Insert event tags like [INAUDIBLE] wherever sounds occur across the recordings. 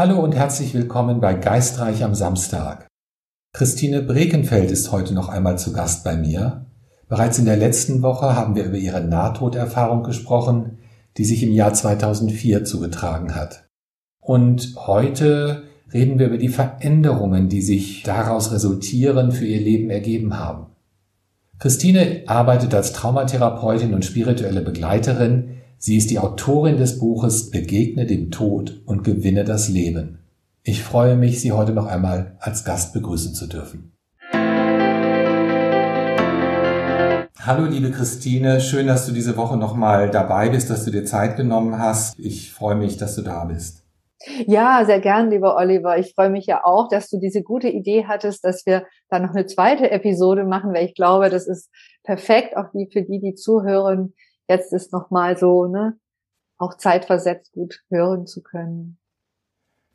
Hallo und herzlich willkommen bei Geistreich am Samstag. Christine Brekenfeld ist heute noch einmal zu Gast bei mir. Bereits in der letzten Woche haben wir über ihre Nahtoderfahrung gesprochen, die sich im Jahr 2004 zugetragen hat. Und heute reden wir über die Veränderungen, die sich daraus resultieren, für ihr Leben ergeben haben. Christine arbeitet als Traumatherapeutin und spirituelle Begleiterin. Sie ist die Autorin des Buches Begegne dem Tod und gewinne das Leben. Ich freue mich, Sie heute noch einmal als Gast begrüßen zu dürfen. Hallo, liebe Christine. Schön, dass du diese Woche nochmal dabei bist, dass du dir Zeit genommen hast. Ich freue mich, dass du da bist. Ja, sehr gern, lieber Oliver. Ich freue mich ja auch, dass du diese gute Idee hattest, dass wir da noch eine zweite Episode machen, weil ich glaube, das ist perfekt, auch die für die, die zuhören. Jetzt ist noch mal so, ne, auch zeitversetzt gut hören zu können.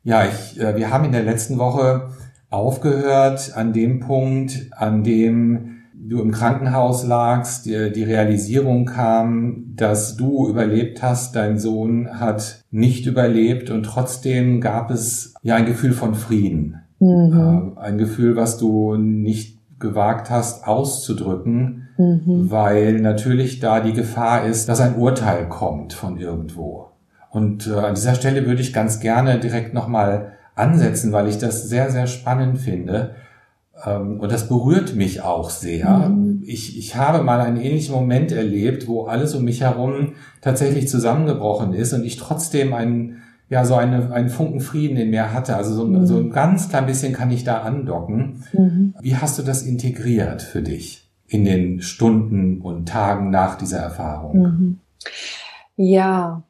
Ja, ich, äh, wir haben in der letzten Woche aufgehört an dem Punkt, an dem du im Krankenhaus lagst, die, die Realisierung kam, dass du überlebt hast, dein Sohn hat nicht überlebt und trotzdem gab es ja ein Gefühl von Frieden. Mhm. Äh, ein Gefühl, was du nicht gewagt hast auszudrücken, mhm. weil natürlich da die Gefahr ist, dass ein Urteil kommt von irgendwo. Und äh, an dieser Stelle würde ich ganz gerne direkt nochmal ansetzen, weil ich das sehr, sehr spannend finde. Ähm, und das berührt mich auch sehr. Mhm. Ich, ich habe mal einen ähnlichen Moment erlebt, wo alles um mich herum tatsächlich zusammengebrochen ist und ich trotzdem einen, ja, so eine, einen Funken Frieden in mir hatte. Also so, mhm. so ein ganz klein bisschen kann ich da andocken. Mhm. Wie hast du das integriert für dich in den Stunden und Tagen nach dieser Erfahrung? Mhm. Ja,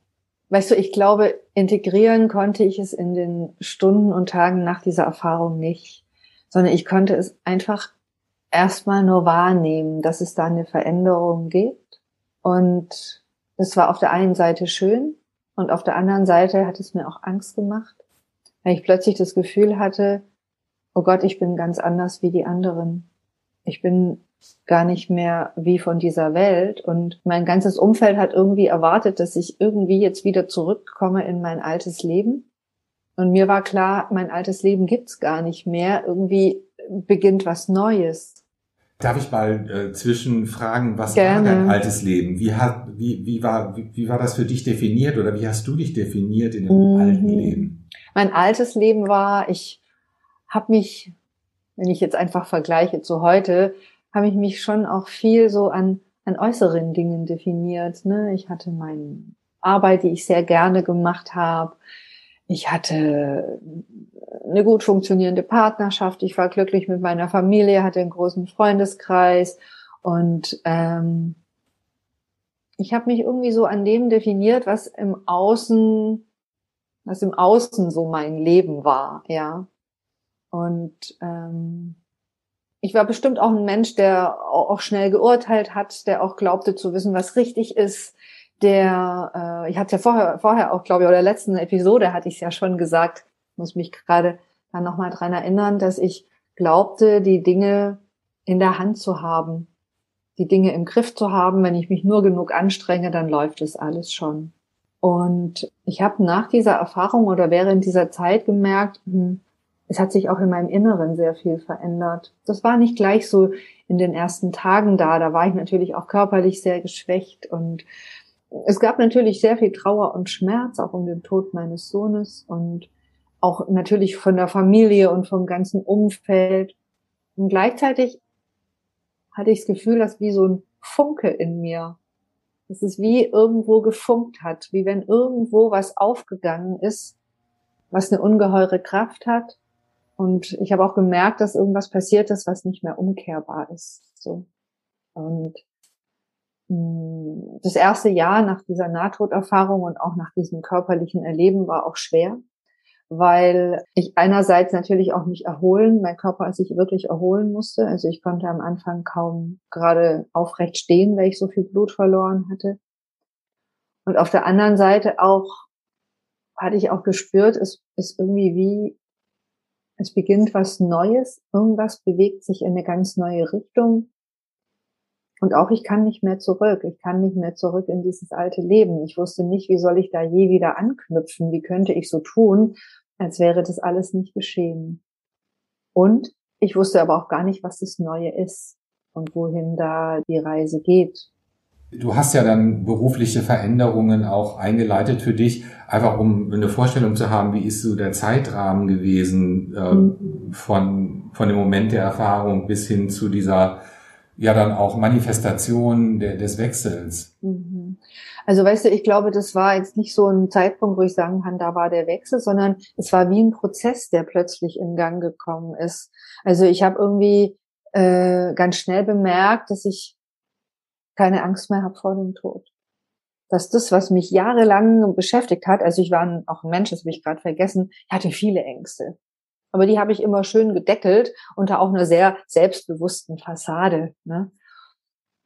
weißt du, ich glaube, integrieren konnte ich es in den Stunden und Tagen nach dieser Erfahrung nicht sondern ich konnte es einfach erstmal nur wahrnehmen, dass es da eine Veränderung gibt. Und es war auf der einen Seite schön und auf der anderen Seite hat es mir auch Angst gemacht, weil ich plötzlich das Gefühl hatte, oh Gott, ich bin ganz anders wie die anderen. Ich bin gar nicht mehr wie von dieser Welt und mein ganzes Umfeld hat irgendwie erwartet, dass ich irgendwie jetzt wieder zurückkomme in mein altes Leben und mir war klar, mein altes Leben gibt's gar nicht mehr. Irgendwie beginnt was Neues. Darf ich mal äh, zwischenfragen, was Gerne. war dein altes Leben? Wie, hat, wie, wie, war, wie, wie war das für dich definiert oder wie hast du dich definiert in dem mhm. alten Leben? Mein altes Leben war, ich habe mich, wenn ich jetzt einfach vergleiche zu heute, habe ich mich schon auch viel so an, an äußeren Dingen definiert. Ne? Ich hatte meine Arbeit, die ich sehr gerne gemacht habe ich hatte eine gut funktionierende Partnerschaft, ich war glücklich mit meiner Familie, hatte einen großen Freundeskreis und ähm, ich habe mich irgendwie so an dem definiert, was im Außen, was im Außen so mein Leben war, ja. Und ähm, ich war bestimmt auch ein Mensch, der auch schnell geurteilt hat, der auch glaubte zu wissen, was richtig ist, der, äh, ich hatte ja vorher, vorher auch, glaube ich, oder letzten Episode hatte ich es ja schon gesagt, muss mich gerade dann nochmal dran erinnern, dass ich glaubte, die Dinge in der Hand zu haben, die Dinge im Griff zu haben. Wenn ich mich nur genug anstrenge, dann läuft es alles schon. Und ich habe nach dieser Erfahrung oder während dieser Zeit gemerkt, hm, es hat sich auch in meinem Inneren sehr viel verändert. Das war nicht gleich so in den ersten Tagen da. Da war ich natürlich auch körperlich sehr geschwächt und es gab natürlich sehr viel Trauer und Schmerz, auch um den Tod meines Sohnes und auch natürlich von der Familie und vom ganzen Umfeld. Und gleichzeitig hatte ich das Gefühl, dass wie so ein Funke in mir, dass es wie irgendwo gefunkt hat, wie wenn irgendwo was aufgegangen ist, was eine ungeheure Kraft hat. Und ich habe auch gemerkt, dass irgendwas passiert ist, was nicht mehr umkehrbar ist. So. Und hm, das erste Jahr nach dieser Nahtoderfahrung und auch nach diesem körperlichen Erleben war auch schwer, weil ich einerseits natürlich auch mich erholen, mein Körper sich wirklich erholen musste. Also ich konnte am Anfang kaum gerade aufrecht stehen, weil ich so viel Blut verloren hatte. Und auf der anderen Seite auch hatte ich auch gespürt, es ist irgendwie wie, es beginnt was Neues, irgendwas bewegt sich in eine ganz neue Richtung und auch ich kann nicht mehr zurück. Ich kann nicht mehr zurück in dieses alte Leben. Ich wusste nicht, wie soll ich da je wieder anknüpfen? Wie könnte ich so tun, als wäre das alles nicht geschehen. Und ich wusste aber auch gar nicht, was das Neue ist und wohin da die Reise geht. Du hast ja dann berufliche Veränderungen auch eingeleitet für dich, einfach um eine Vorstellung zu haben, wie ist so der Zeitrahmen gewesen äh, mhm. von, von dem Moment der Erfahrung bis hin zu dieser ja dann auch Manifestation der, des Wechsels. Mhm. Also weißt du, ich glaube, das war jetzt nicht so ein Zeitpunkt, wo ich sagen kann, da war der Wechsel, sondern es war wie ein Prozess, der plötzlich in Gang gekommen ist. Also ich habe irgendwie äh, ganz schnell bemerkt, dass ich keine Angst mehr habe vor dem Tod. Dass das, was mich jahrelang beschäftigt hat, also ich war auch ein Mensch, das habe ich gerade vergessen, ich hatte viele Ängste. Aber die habe ich immer schön gedeckelt unter auch einer sehr selbstbewussten Fassade. Ne?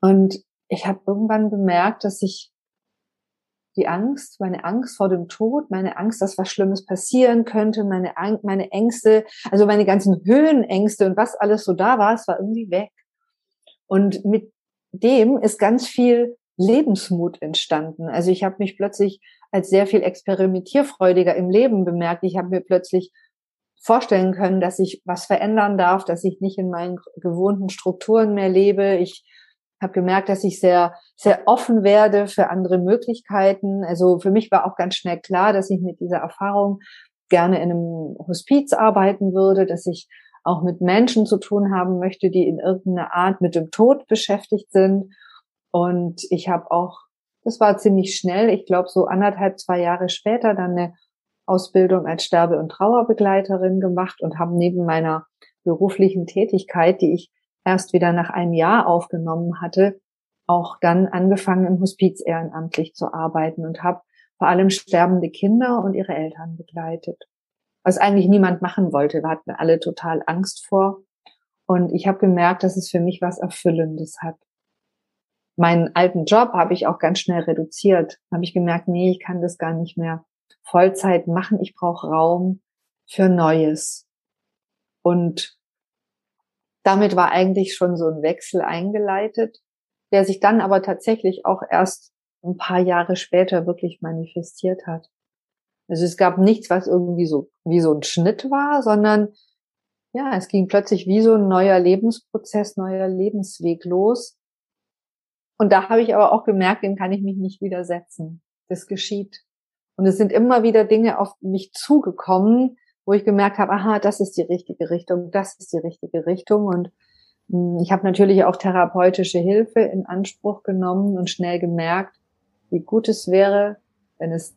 Und ich habe irgendwann bemerkt, dass ich die Angst, meine Angst vor dem Tod, meine Angst, dass was Schlimmes passieren könnte, meine, meine Ängste, also meine ganzen Höhenängste und was alles so da war, es war irgendwie weg. Und mit dem ist ganz viel Lebensmut entstanden. Also ich habe mich plötzlich als sehr viel experimentierfreudiger im Leben bemerkt. Ich habe mir plötzlich vorstellen können, dass ich was verändern darf, dass ich nicht in meinen gewohnten Strukturen mehr lebe. Ich habe gemerkt, dass ich sehr, sehr offen werde für andere Möglichkeiten. Also für mich war auch ganz schnell klar, dass ich mit dieser Erfahrung gerne in einem Hospiz arbeiten würde, dass ich auch mit Menschen zu tun haben möchte, die in irgendeiner Art mit dem Tod beschäftigt sind. Und ich habe auch, das war ziemlich schnell, ich glaube so anderthalb, zwei Jahre später dann eine Ausbildung als Sterbe- und Trauerbegleiterin gemacht und habe neben meiner beruflichen Tätigkeit, die ich erst wieder nach einem Jahr aufgenommen hatte, auch dann angefangen im Hospiz ehrenamtlich zu arbeiten und habe vor allem sterbende Kinder und ihre Eltern begleitet was eigentlich niemand machen wollte. Wir hatten alle total Angst vor. Und ich habe gemerkt, dass es für mich was Erfüllendes hat. Meinen alten Job habe ich auch ganz schnell reduziert. Habe ich gemerkt, nee, ich kann das gar nicht mehr Vollzeit machen. Ich brauche Raum für Neues. Und damit war eigentlich schon so ein Wechsel eingeleitet, der sich dann aber tatsächlich auch erst ein paar Jahre später wirklich manifestiert hat. Also es gab nichts, was irgendwie so wie so ein Schnitt war, sondern ja, es ging plötzlich wie so ein neuer Lebensprozess, neuer Lebensweg los. Und da habe ich aber auch gemerkt, dem kann ich mich nicht widersetzen. Das geschieht. Und es sind immer wieder Dinge auf mich zugekommen, wo ich gemerkt habe, aha, das ist die richtige Richtung, das ist die richtige Richtung. Und hm, ich habe natürlich auch therapeutische Hilfe in Anspruch genommen und schnell gemerkt, wie gut es wäre, wenn es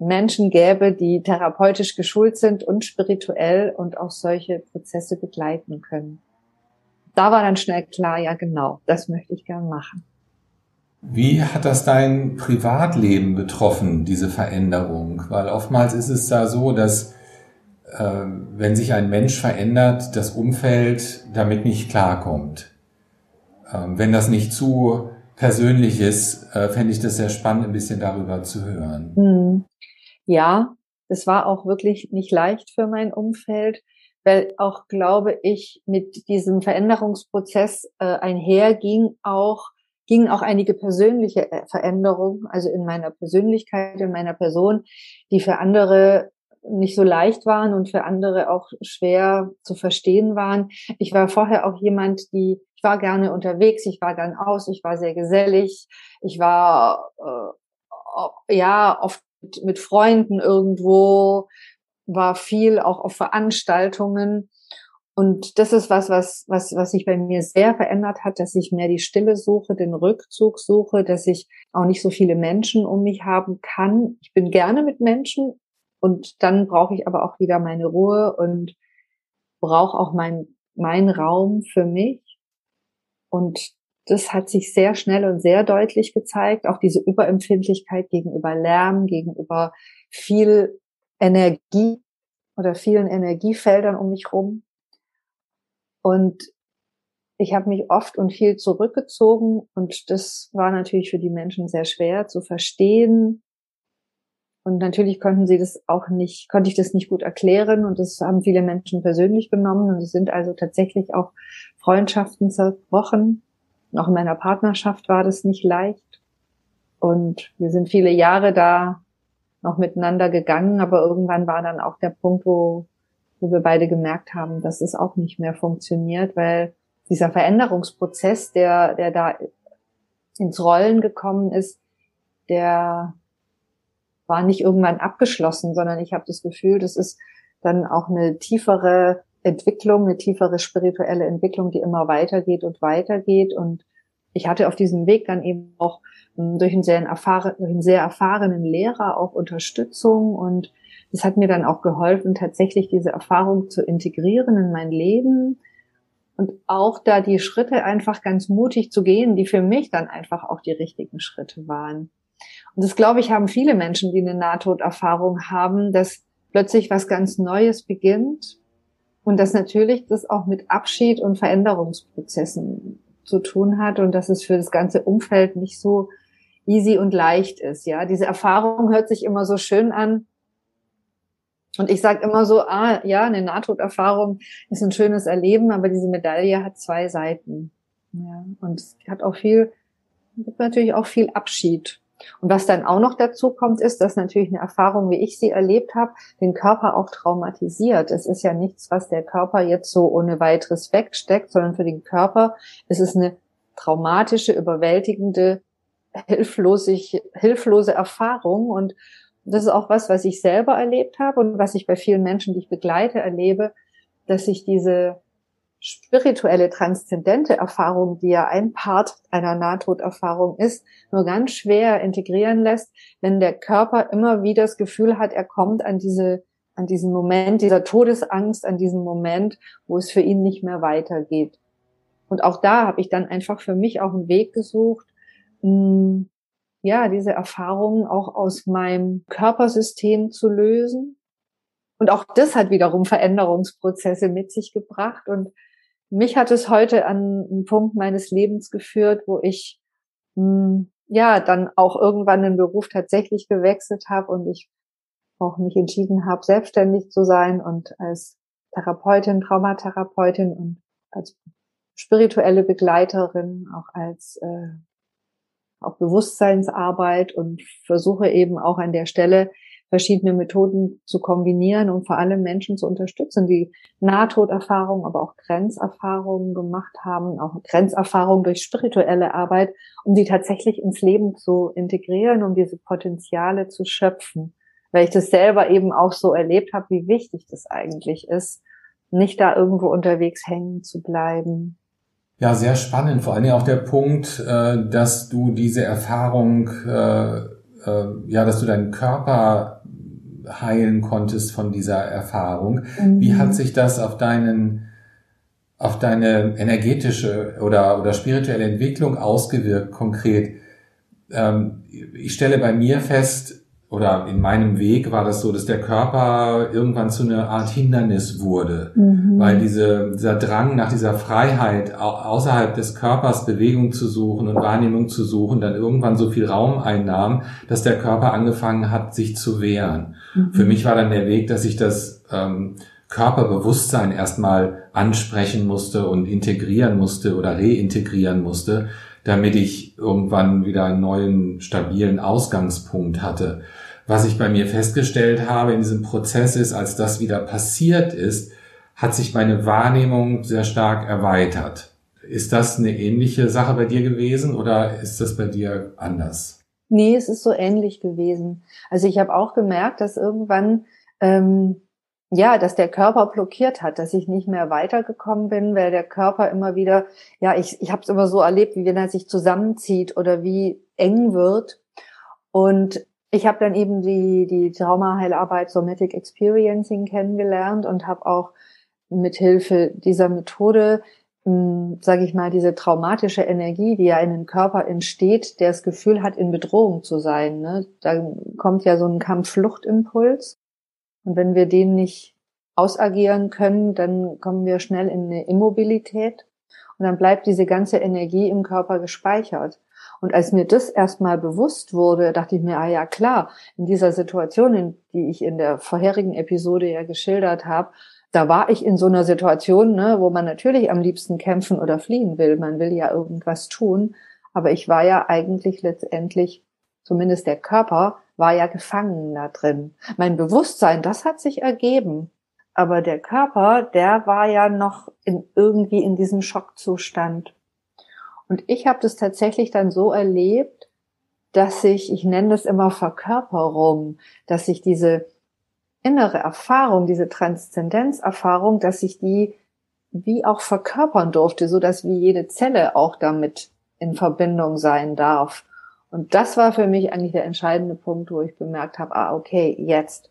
Menschen gäbe, die therapeutisch geschult sind und spirituell und auch solche Prozesse begleiten können. Da war dann schnell klar, ja genau, das möchte ich gern machen. Wie hat das dein Privatleben betroffen, diese Veränderung? Weil oftmals ist es da so, dass äh, wenn sich ein Mensch verändert, das Umfeld damit nicht klarkommt. Ähm, wenn das nicht zu persönlich ist, äh, fände ich das sehr spannend, ein bisschen darüber zu hören. Hm ja, es war auch wirklich nicht leicht für mein Umfeld, weil auch, glaube ich, mit diesem Veränderungsprozess äh, einherging auch, gingen auch einige persönliche äh, Veränderungen, also in meiner Persönlichkeit, in meiner Person, die für andere nicht so leicht waren und für andere auch schwer zu verstehen waren. Ich war vorher auch jemand, die, ich war gerne unterwegs, ich war gern aus, ich war sehr gesellig, ich war äh, ja oft mit, mit Freunden irgendwo, war viel auch auf Veranstaltungen. Und das ist was, was, was, was sich bei mir sehr verändert hat, dass ich mehr die Stille suche, den Rückzug suche, dass ich auch nicht so viele Menschen um mich haben kann. Ich bin gerne mit Menschen und dann brauche ich aber auch wieder meine Ruhe und brauche auch mein, mein Raum für mich. Und das hat sich sehr schnell und sehr deutlich gezeigt. Auch diese Überempfindlichkeit gegenüber Lärm, gegenüber viel Energie oder vielen Energiefeldern um mich rum. Und ich habe mich oft und viel zurückgezogen und das war natürlich für die Menschen sehr schwer zu verstehen. Und natürlich konnten sie das auch nicht, konnte ich das nicht gut erklären und das haben viele Menschen persönlich genommen und es sind also tatsächlich auch Freundschaften zerbrochen auch in meiner Partnerschaft war das nicht leicht. Und wir sind viele Jahre da noch miteinander gegangen, aber irgendwann war dann auch der Punkt, wo, wo wir beide gemerkt haben, dass es auch nicht mehr funktioniert, weil dieser Veränderungsprozess, der, der da ins Rollen gekommen ist, der war nicht irgendwann abgeschlossen, sondern ich habe das Gefühl, das ist dann auch eine tiefere Entwicklung, eine tiefere spirituelle Entwicklung, die immer weitergeht und weitergeht. Und ich hatte auf diesem Weg dann eben auch hm, durch einen sehr, erfahren, durch einen sehr erfahrenen Lehrer auch Unterstützung und das hat mir dann auch geholfen, tatsächlich diese Erfahrung zu integrieren in mein Leben und auch da die Schritte einfach ganz mutig zu gehen, die für mich dann einfach auch die richtigen Schritte waren. Und das glaube ich haben viele Menschen, die eine Nahtoderfahrung haben, dass plötzlich was ganz Neues beginnt und dass natürlich das auch mit Abschied und Veränderungsprozessen zu tun hat und dass es für das ganze Umfeld nicht so easy und leicht ist. Ja, diese Erfahrung hört sich immer so schön an. Und ich sage immer so, ah, ja, eine Nahtoderfahrung ist ein schönes Erleben, aber diese Medaille hat zwei Seiten. Ja, und es hat auch viel, natürlich auch viel Abschied. Und was dann auch noch dazu kommt, ist, dass natürlich eine Erfahrung, wie ich sie erlebt habe, den Körper auch traumatisiert. Es ist ja nichts, was der Körper jetzt so ohne weiteres wegsteckt, sondern für den Körper ist es eine traumatische, überwältigende, hilflose, Erfahrung. Und das ist auch was, was ich selber erlebt habe und was ich bei vielen Menschen, die ich begleite, erlebe, dass sich diese spirituelle, transzendente Erfahrung, die ja ein Part einer Nahtoderfahrung ist, nur ganz schwer integrieren lässt, wenn der Körper immer wieder das Gefühl hat, er kommt an diese, an diesen Moment dieser Todesangst, an diesen Moment, wo es für ihn nicht mehr weitergeht. Und auch da habe ich dann einfach für mich auch einen Weg gesucht, mh, ja, diese Erfahrungen auch aus meinem Körpersystem zu lösen. Und auch das hat wiederum Veränderungsprozesse mit sich gebracht. Und mich hat es heute an einen Punkt meines Lebens geführt, wo ich mh, hm, ja dann auch irgendwann den Beruf tatsächlich gewechselt habe und ich auch mich entschieden habe, selbstständig zu sein und als Therapeutin, Traumatherapeutin und als spirituelle Begleiterin, auch als äh, auch Bewusstseinsarbeit und versuche eben auch an der Stelle verschiedene Methoden zu kombinieren und vor allem Menschen zu unterstützen, die Nahtoderfahrungen, aber auch Grenzerfahrungen gemacht haben, auch Grenzerfahrungen durch spirituelle Arbeit, um die tatsächlich ins Leben zu integrieren, um diese Potenziale zu schöpfen. Weil ich das selber eben auch so erlebt habe, wie wichtig das eigentlich ist, nicht da irgendwo unterwegs hängen zu bleiben. Ja, sehr spannend. Vor allem auch der Punkt, äh, dass du diese Erfahrung, äh, äh, ja, dass du deinen Körper heilen konntest von dieser Erfahrung. Mhm. Wie hat sich das auf deinen auf deine energetische oder, oder spirituelle Entwicklung ausgewirkt konkret? Ähm, ich stelle bei mir fest, oder in meinem Weg war das so, dass der Körper irgendwann zu einer Art Hindernis wurde, mhm. weil diese, dieser Drang nach dieser Freiheit außerhalb des Körpers Bewegung zu suchen und Wahrnehmung zu suchen, dann irgendwann so viel Raum einnahm, dass der Körper angefangen hat, sich zu wehren. Mhm. Für mich war dann der Weg, dass ich das ähm, Körperbewusstsein erstmal ansprechen musste und integrieren musste oder reintegrieren musste, damit ich irgendwann wieder einen neuen, stabilen Ausgangspunkt hatte. Was ich bei mir festgestellt habe in diesem Prozess ist, als das wieder passiert ist, hat sich meine Wahrnehmung sehr stark erweitert. Ist das eine ähnliche Sache bei dir gewesen oder ist das bei dir anders? Nee, es ist so ähnlich gewesen. Also ich habe auch gemerkt, dass irgendwann ähm, ja, dass der Körper blockiert hat, dass ich nicht mehr weitergekommen bin, weil der Körper immer wieder, ja, ich, ich habe es immer so erlebt, wie wenn er sich zusammenzieht oder wie eng wird. Und ich habe dann eben die, die Traumaheilarbeit Somatic Experiencing kennengelernt und habe auch mit Hilfe dieser Methode, hm, sage ich mal, diese traumatische Energie, die ja in den Körper entsteht, der das Gefühl hat, in Bedrohung zu sein. Ne? Da kommt ja so ein Kampf-Fluchtimpuls. Und wenn wir den nicht ausagieren können, dann kommen wir schnell in eine Immobilität und dann bleibt diese ganze Energie im Körper gespeichert. Und als mir das erstmal bewusst wurde, dachte ich mir, ah ja klar, in dieser Situation, in die ich in der vorherigen Episode ja geschildert habe, da war ich in so einer Situation, ne, wo man natürlich am liebsten kämpfen oder fliehen will. Man will ja irgendwas tun. Aber ich war ja eigentlich letztendlich, zumindest der Körper, war ja gefangen da drin. Mein Bewusstsein, das hat sich ergeben. Aber der Körper, der war ja noch in, irgendwie in diesem Schockzustand. Und ich habe das tatsächlich dann so erlebt, dass ich, ich nenne das immer Verkörperung, dass ich diese innere Erfahrung, diese Transzendenzerfahrung, dass ich die wie auch verkörpern durfte, so dass wie jede Zelle auch damit in Verbindung sein darf. Und das war für mich eigentlich der entscheidende Punkt, wo ich bemerkt habe, ah, okay, jetzt,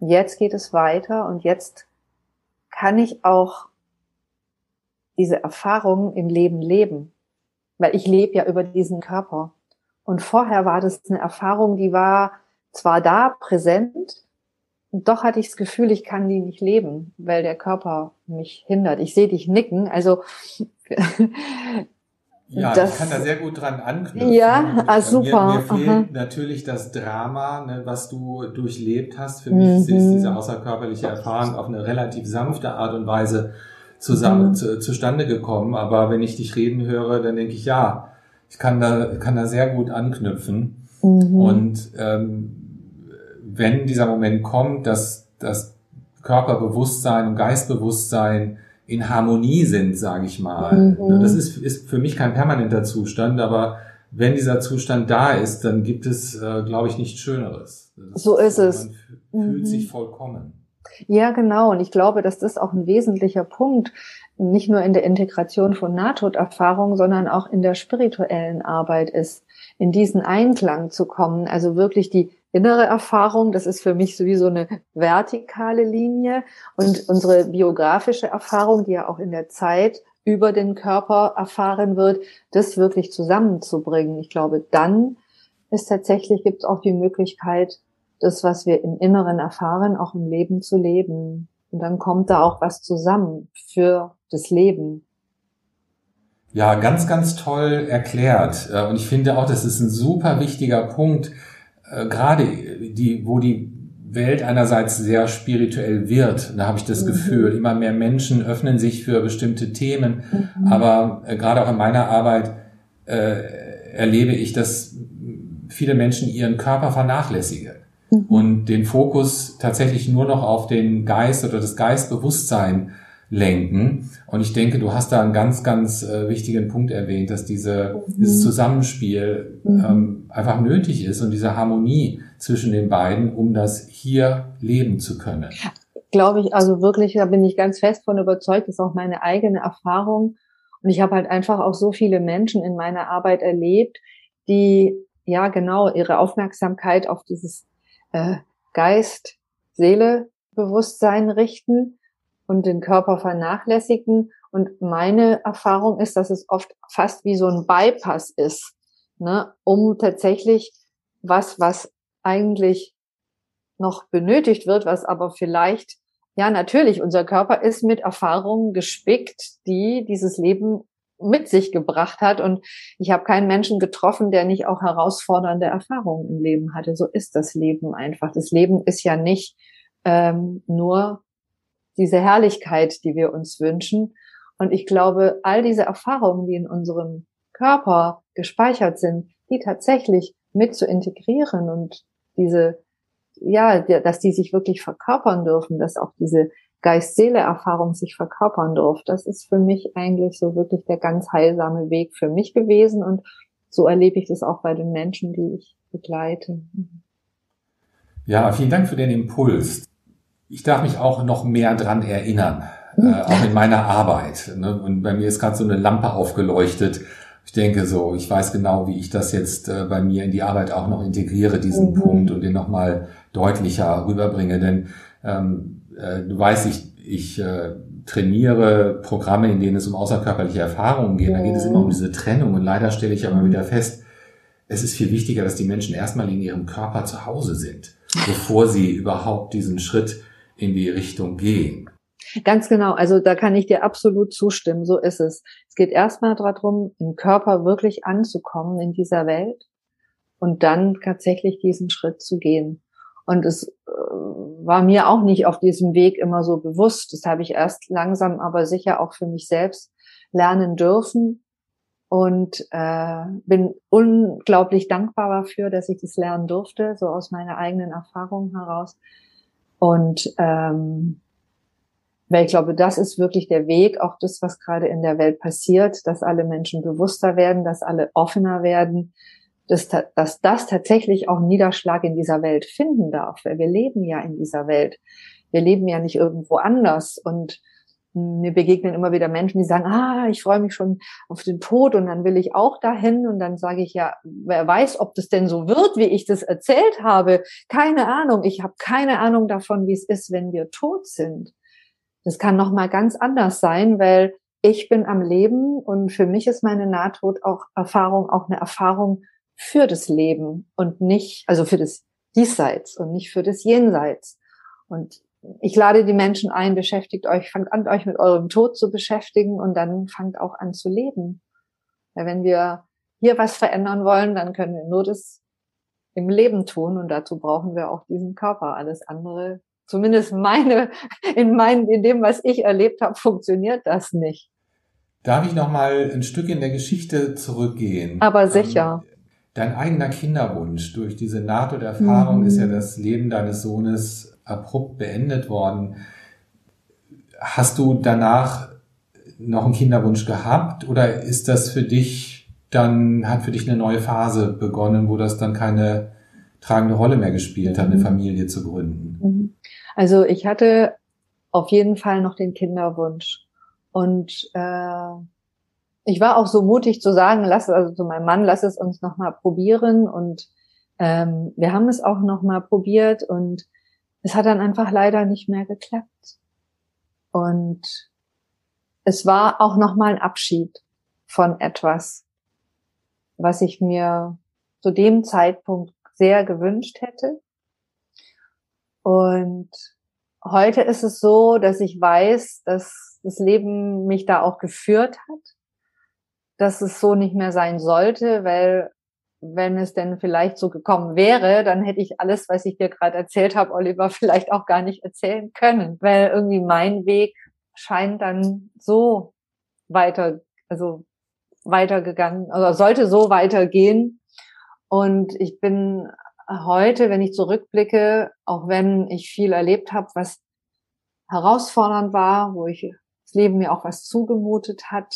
jetzt geht es weiter und jetzt kann ich auch diese Erfahrung im Leben leben. Weil ich lebe ja über diesen Körper. Und vorher war das eine Erfahrung, die war zwar da, präsent, doch hatte ich das Gefühl, ich kann die nicht leben, weil der Körper mich hindert. Ich sehe dich nicken, also [LAUGHS] Ja, das, ich kann da sehr gut dran anknüpfen. Ja, ah, super. Mir, mir fehlt Aha. natürlich das Drama, ne, was du durchlebt hast. Für mich mhm. ist diese außerkörperliche Erfahrung auf eine relativ sanfte Art und Weise zusammen mhm. zu, zustande gekommen. Aber wenn ich dich reden höre, dann denke ich, ja, ich kann da, kann da sehr gut anknüpfen. Mhm. Und ähm, wenn dieser Moment kommt, dass das Körperbewusstsein und Geistbewusstsein in Harmonie sind, sage ich mal. Mhm. Das ist, ist für mich kein permanenter Zustand, aber wenn dieser Zustand da ist, dann gibt es, äh, glaube ich, nichts Schöneres. Das so ist es. Man fühlt mhm. sich vollkommen. Ja, genau. Und ich glaube, dass das auch ein wesentlicher Punkt, nicht nur in der Integration von Nahtoderfahrungen, sondern auch in der spirituellen Arbeit ist, in diesen Einklang zu kommen, also wirklich die innere Erfahrung, das ist für mich sowieso eine vertikale Linie und unsere biografische Erfahrung, die ja auch in der Zeit über den Körper erfahren wird, das wirklich zusammenzubringen. Ich glaube, dann ist tatsächlich, gibt es auch die Möglichkeit, das, was wir im Inneren erfahren, auch im Leben zu leben. Und dann kommt da auch was zusammen für das Leben. Ja, ganz, ganz toll erklärt. Und ich finde auch, das ist ein super wichtiger Punkt, äh, gerade die, wo die Welt einerseits sehr spirituell wird, da habe ich das mhm. Gefühl, immer mehr Menschen öffnen sich für bestimmte Themen, mhm. aber äh, gerade auch in meiner Arbeit äh, erlebe ich, dass viele Menschen ihren Körper vernachlässigen mhm. und den Fokus tatsächlich nur noch auf den Geist oder das Geistbewusstsein lenken. Und ich denke, du hast da einen ganz, ganz äh, wichtigen Punkt erwähnt, dass diese, mhm. dieses Zusammenspiel mhm. ähm, einfach nötig ist und diese Harmonie zwischen den beiden, um das hier leben zu können. Glaube ich, also wirklich, da bin ich ganz fest von überzeugt, das ist auch meine eigene Erfahrung. Und ich habe halt einfach auch so viele Menschen in meiner Arbeit erlebt, die ja genau ihre Aufmerksamkeit auf dieses äh, Geist, Seele, Bewusstsein richten und den Körper vernachlässigen. Und meine Erfahrung ist, dass es oft fast wie so ein Bypass ist, ne, um tatsächlich was, was eigentlich noch benötigt wird, was aber vielleicht, ja, natürlich, unser Körper ist mit Erfahrungen gespickt, die dieses Leben mit sich gebracht hat. Und ich habe keinen Menschen getroffen, der nicht auch herausfordernde Erfahrungen im Leben hatte. So ist das Leben einfach. Das Leben ist ja nicht ähm, nur diese Herrlichkeit, die wir uns wünschen. Und ich glaube, all diese Erfahrungen, die in unserem Körper gespeichert sind, die tatsächlich mit zu integrieren und diese, ja, dass die sich wirklich verkörpern dürfen, dass auch diese Geist-Seele-Erfahrung sich verkörpern durfte. Das ist für mich eigentlich so wirklich der ganz heilsame Weg für mich gewesen und so erlebe ich das auch bei den Menschen, die ich begleite. Ja, vielen Dank für den Impuls ich darf mich auch noch mehr dran erinnern, äh, auch in meiner Arbeit. Ne? Und bei mir ist gerade so eine Lampe aufgeleuchtet. Ich denke so, ich weiß genau, wie ich das jetzt äh, bei mir in die Arbeit auch noch integriere, diesen mhm. Punkt und den nochmal deutlicher rüberbringe. Denn ähm, äh, du weißt, ich, ich äh, trainiere Programme, in denen es um außerkörperliche Erfahrungen geht. Da geht es immer um diese Trennung. Und leider stelle ich aber wieder fest, es ist viel wichtiger, dass die Menschen erstmal in ihrem Körper zu Hause sind, bevor sie überhaupt diesen Schritt in die Richtung gehen. Ganz genau. Also da kann ich dir absolut zustimmen. So ist es. Es geht erstmal darum, im Körper wirklich anzukommen in dieser Welt und dann tatsächlich diesen Schritt zu gehen. Und es äh, war mir auch nicht auf diesem Weg immer so bewusst. Das habe ich erst langsam, aber sicher auch für mich selbst lernen dürfen. und äh, bin unglaublich dankbar dafür, dass ich das lernen durfte, so aus meiner eigenen Erfahrung heraus. Und ähm, weil ich glaube, das ist wirklich der Weg, auch das, was gerade in der Welt passiert, dass alle Menschen bewusster werden, dass alle offener werden, dass, dass das tatsächlich auch Niederschlag in dieser Welt finden darf, weil wir leben ja in dieser Welt. Wir leben ja nicht irgendwo anders und mir begegnen immer wieder Menschen, die sagen, ah, ich freue mich schon auf den Tod und dann will ich auch dahin und dann sage ich ja, wer weiß, ob das denn so wird, wie ich das erzählt habe. Keine Ahnung. Ich habe keine Ahnung davon, wie es ist, wenn wir tot sind. Das kann noch mal ganz anders sein, weil ich bin am Leben und für mich ist meine Nahtod auch Erfahrung auch eine Erfahrung für das Leben und nicht, also für das Diesseits und nicht für das Jenseits. Und ich lade die Menschen ein, beschäftigt euch, fangt an, euch mit eurem Tod zu beschäftigen und dann fangt auch an zu leben. Weil wenn wir hier was verändern wollen, dann können wir nur das im Leben tun und dazu brauchen wir auch diesen Körper. Alles andere, zumindest meine, [LAUGHS] in meinen, in dem, was ich erlebt habe, funktioniert das nicht. Darf ich noch mal ein Stück in der Geschichte zurückgehen? Aber sicher. Ähm, dein eigener Kinderwunsch durch diese NATO-Erfahrung mhm. ist ja das Leben deines Sohnes abrupt beendet worden. Hast du danach noch einen Kinderwunsch gehabt oder ist das für dich dann, hat für dich eine neue Phase begonnen, wo das dann keine tragende Rolle mehr gespielt hat, eine mhm. Familie zu gründen? Mhm. Also ich hatte auf jeden Fall noch den Kinderwunsch und äh, ich war auch so mutig zu sagen, lass also zu meinem Mann, lass es uns noch mal probieren und ähm, wir haben es auch noch mal probiert und es hat dann einfach leider nicht mehr geklappt. Und es war auch nochmal ein Abschied von etwas, was ich mir zu dem Zeitpunkt sehr gewünscht hätte. Und heute ist es so, dass ich weiß, dass das Leben mich da auch geführt hat, dass es so nicht mehr sein sollte, weil wenn es denn vielleicht so gekommen wäre, dann hätte ich alles, was ich dir gerade erzählt habe, Oliver, [LAUGHS] vielleicht auch gar nicht erzählen können, weil irgendwie mein Weg scheint dann so weiter, also weitergegangen, oder sollte so weitergehen. Und ich bin heute, wenn ich zurückblicke, auch wenn ich viel erlebt habe, was herausfordernd war, wo ich das Leben mir auch was zugemutet hat,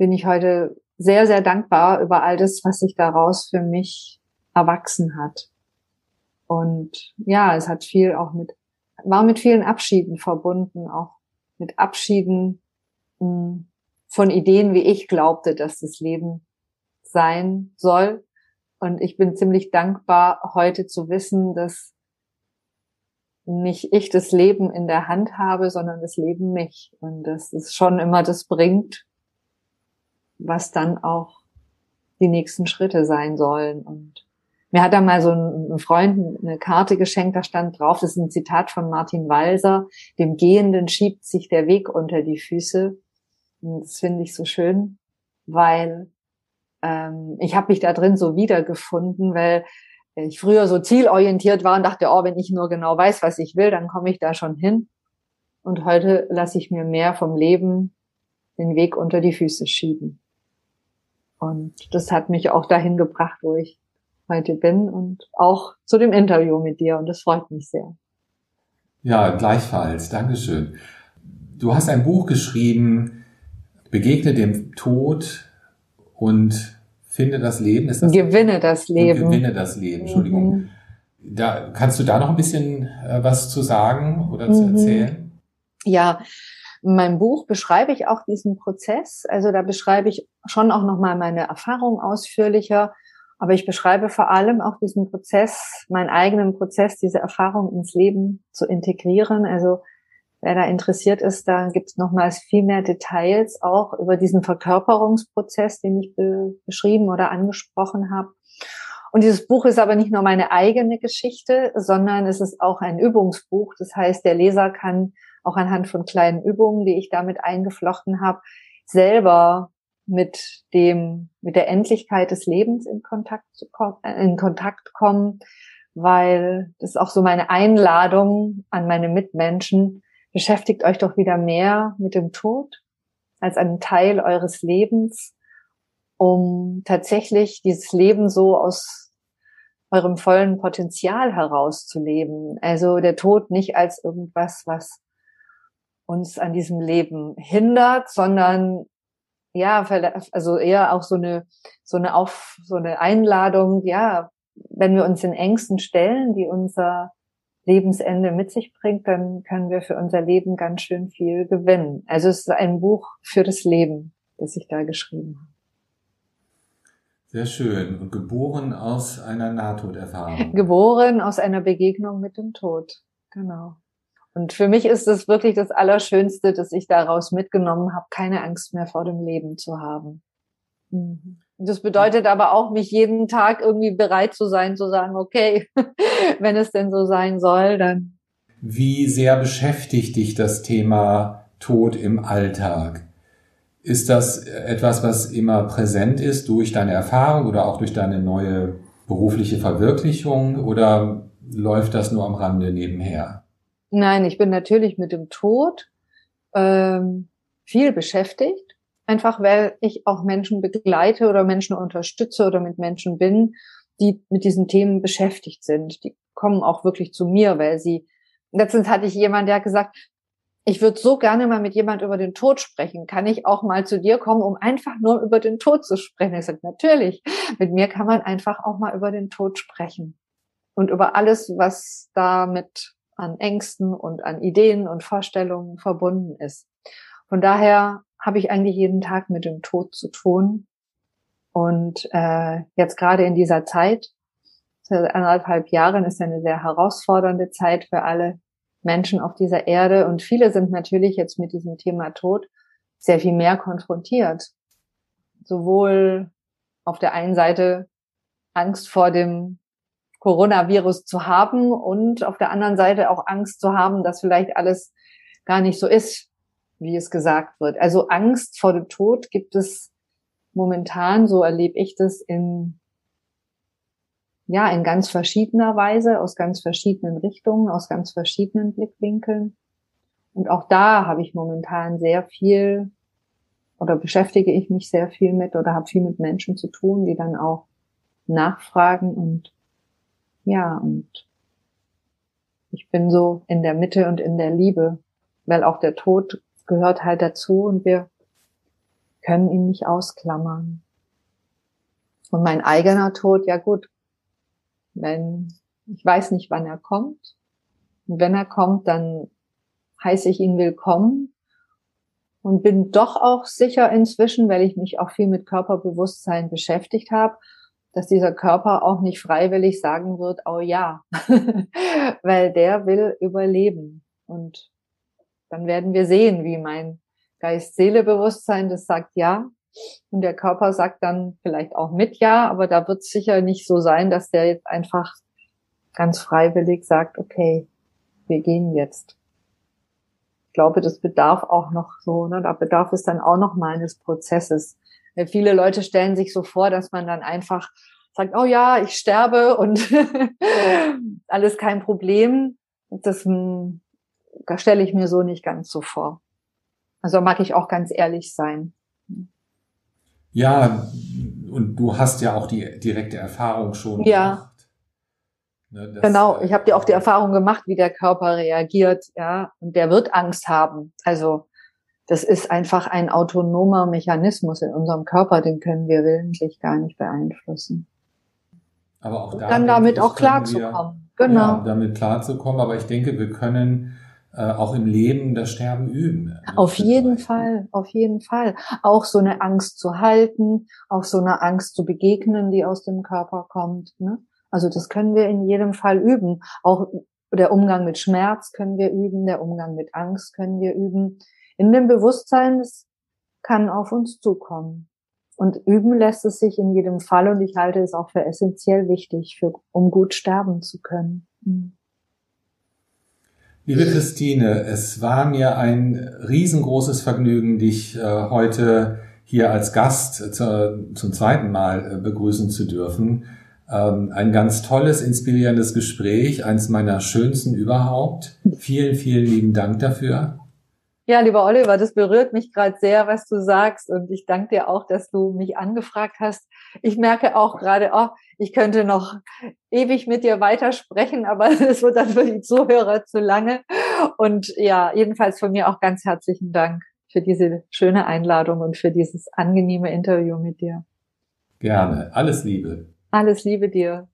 bin ich heute sehr, sehr dankbar über all das, was sich daraus für mich erwachsen hat. Und ja, es hat viel auch mit, war mit vielen Abschieden verbunden, auch mit Abschieden hm, von Ideen, wie ich glaubte, dass das Leben sein soll. Und ich bin ziemlich dankbar, heute zu wissen, dass nicht ich das Leben in der Hand habe, sondern das Leben mich. Und dass es schon immer das bringt, was dann auch die nächsten Schritte sein sollen. Und mir hat da mal so ein, Freund eine Karte geschenkt, da stand drauf, das ist ein Zitat von Martin Walser, dem Gehenden schiebt sich der Weg unter die Füße. Und das finde ich so schön, weil ähm, ich habe mich da drin so wiedergefunden, weil ich früher so zielorientiert war und dachte, oh, wenn ich nur genau weiß, was ich will, dann komme ich da schon hin. Und heute lasse ich mir mehr vom Leben den Weg unter die Füße schieben. Und das hat mich auch dahin gebracht, wo ich heute bin und auch zu dem Interview mit dir. Und das freut mich sehr. Ja, gleichfalls. Dankeschön. Du hast ein Buch geschrieben, Begegne dem Tod und finde das Leben. Ist das gewinne das Leben. Gewinne das Leben, Entschuldigung. Mhm. Da, kannst du da noch ein bisschen äh, was zu sagen oder zu mhm. erzählen? Ja, in meinem Buch beschreibe ich auch diesen Prozess. Also da beschreibe ich schon auch nochmal meine Erfahrung ausführlicher. Aber ich beschreibe vor allem auch diesen Prozess, meinen eigenen Prozess, diese Erfahrung ins Leben zu integrieren. Also wer da interessiert ist, da gibt es nochmals viel mehr Details auch über diesen Verkörperungsprozess, den ich be beschrieben oder angesprochen habe. Und dieses Buch ist aber nicht nur meine eigene Geschichte, sondern es ist auch ein Übungsbuch. Das heißt, der Leser kann auch anhand von kleinen Übungen, die ich damit eingeflochten habe, selber mit dem, mit der Endlichkeit des Lebens in Kontakt zu kommen, äh, in Kontakt kommen, weil das ist auch so meine Einladung an meine Mitmenschen. Beschäftigt euch doch wieder mehr mit dem Tod als einen Teil eures Lebens um tatsächlich dieses Leben so aus eurem vollen Potenzial herauszuleben. Also der Tod nicht als irgendwas, was uns an diesem Leben hindert, sondern ja, also eher auch so eine, so eine Auf, so eine Einladung, ja, wenn wir uns in Ängsten stellen, die unser Lebensende mit sich bringt, dann können wir für unser Leben ganz schön viel gewinnen. Also es ist ein Buch für das Leben, das ich da geschrieben habe. Sehr schön. Und geboren aus einer Nahtoderfahrung. [LAUGHS] Geboren aus einer Begegnung mit dem Tod. Genau. Und für mich ist es wirklich das Allerschönste, dass ich daraus mitgenommen habe, keine Angst mehr vor dem Leben zu haben. Mhm. Das bedeutet aber auch, mich jeden Tag irgendwie bereit zu sein, zu sagen, okay, [LAUGHS] wenn es denn so sein soll, dann. Wie sehr beschäftigt dich das Thema Tod im Alltag? Ist das etwas, was immer präsent ist durch deine Erfahrung oder auch durch deine neue berufliche Verwirklichung oder läuft das nur am Rande nebenher? Nein, ich bin natürlich mit dem Tod ähm, viel beschäftigt, einfach weil ich auch Menschen begleite oder Menschen unterstütze oder mit Menschen bin, die mit diesen Themen beschäftigt sind. Die kommen auch wirklich zu mir, weil sie letztens hatte ich jemand, der hat gesagt, ich würde so gerne mal mit jemand über den Tod sprechen. Kann ich auch mal zu dir kommen, um einfach nur über den Tod zu sprechen? Ich sage, natürlich. Mit mir kann man einfach auch mal über den Tod sprechen. Und über alles, was damit an Ängsten und an Ideen und Vorstellungen verbunden ist. Von daher habe ich eigentlich jeden Tag mit dem Tod zu tun. Und äh, jetzt gerade in dieser Zeit, seit anderthalb Jahren, ist eine sehr herausfordernde Zeit für alle Menschen auf dieser Erde. Und viele sind natürlich jetzt mit diesem Thema Tod sehr viel mehr konfrontiert. Sowohl auf der einen Seite Angst vor dem Coronavirus zu haben und auf der anderen Seite auch Angst zu haben, dass vielleicht alles gar nicht so ist, wie es gesagt wird. Also Angst vor dem Tod gibt es momentan, so erlebe ich das in ja, in ganz verschiedener Weise, aus ganz verschiedenen Richtungen, aus ganz verschiedenen Blickwinkeln. Und auch da habe ich momentan sehr viel oder beschäftige ich mich sehr viel mit oder habe viel mit Menschen zu tun, die dann auch nachfragen und ja, und ich bin so in der Mitte und in der Liebe, weil auch der Tod gehört halt dazu und wir können ihn nicht ausklammern. Und mein eigener Tod, ja gut, wenn, ich weiß nicht, wann er kommt. Und wenn er kommt, dann heiße ich ihn willkommen und bin doch auch sicher inzwischen, weil ich mich auch viel mit Körperbewusstsein beschäftigt habe, dass dieser Körper auch nicht freiwillig sagen wird, oh ja, [LAUGHS] weil der will überleben. Und dann werden wir sehen, wie mein Geist-Seele-Bewusstsein das sagt ja. Und der Körper sagt dann vielleicht auch mit ja, aber da wird es sicher nicht so sein, dass der jetzt einfach ganz freiwillig sagt, okay, wir gehen jetzt. Ich glaube, das bedarf auch noch so, ne, da bedarf es dann auch noch mal eines Prozesses, Viele Leute stellen sich so vor, dass man dann einfach sagt, oh ja, ich sterbe und [LAUGHS] alles kein Problem. Das, hm, das stelle ich mir so nicht ganz so vor. Also mag ich auch ganz ehrlich sein. Ja, und du hast ja auch die direkte Erfahrung schon ja. gemacht. Ne, das, genau, ich habe dir auch die Erfahrung gemacht, wie der Körper reagiert, ja, und der wird Angst haben. Also das ist einfach ein autonomer Mechanismus in unserem Körper, den können wir willentlich gar nicht beeinflussen. Aber auch da dann damit auch klarzukommen. Genau. Ja, damit klarzukommen. Aber ich denke, wir können äh, auch im Leben das Sterben üben. Auf jeden Fall, auf jeden Fall. Auch so eine Angst zu halten, auch so eine Angst zu begegnen, die aus dem Körper kommt. Ne? Also das können wir in jedem Fall üben. Auch der Umgang mit Schmerz können wir üben, der Umgang mit Angst können wir üben in dem Bewusstsein, es kann auf uns zukommen. Und üben lässt es sich in jedem Fall und ich halte es auch für essentiell wichtig, für, um gut sterben zu können. Mhm. Liebe Christine, es war mir ein riesengroßes Vergnügen, dich äh, heute hier als Gast zu, zum zweiten Mal äh, begrüßen zu dürfen. Ähm, ein ganz tolles, inspirierendes Gespräch, eins meiner schönsten überhaupt. [LAUGHS] Vielen, vielen lieben Dank dafür. Ja, lieber Oliver, das berührt mich gerade sehr, was du sagst. Und ich danke dir auch, dass du mich angefragt hast. Ich merke auch gerade, oh, ich könnte noch ewig mit dir weitersprechen, aber [LAUGHS] es wird dann für die Zuhörer zu lange. Und ja, jedenfalls von mir auch ganz herzlichen Dank für diese schöne Einladung und für dieses angenehme Interview mit dir. Gerne. Alles Liebe. Alles Liebe dir.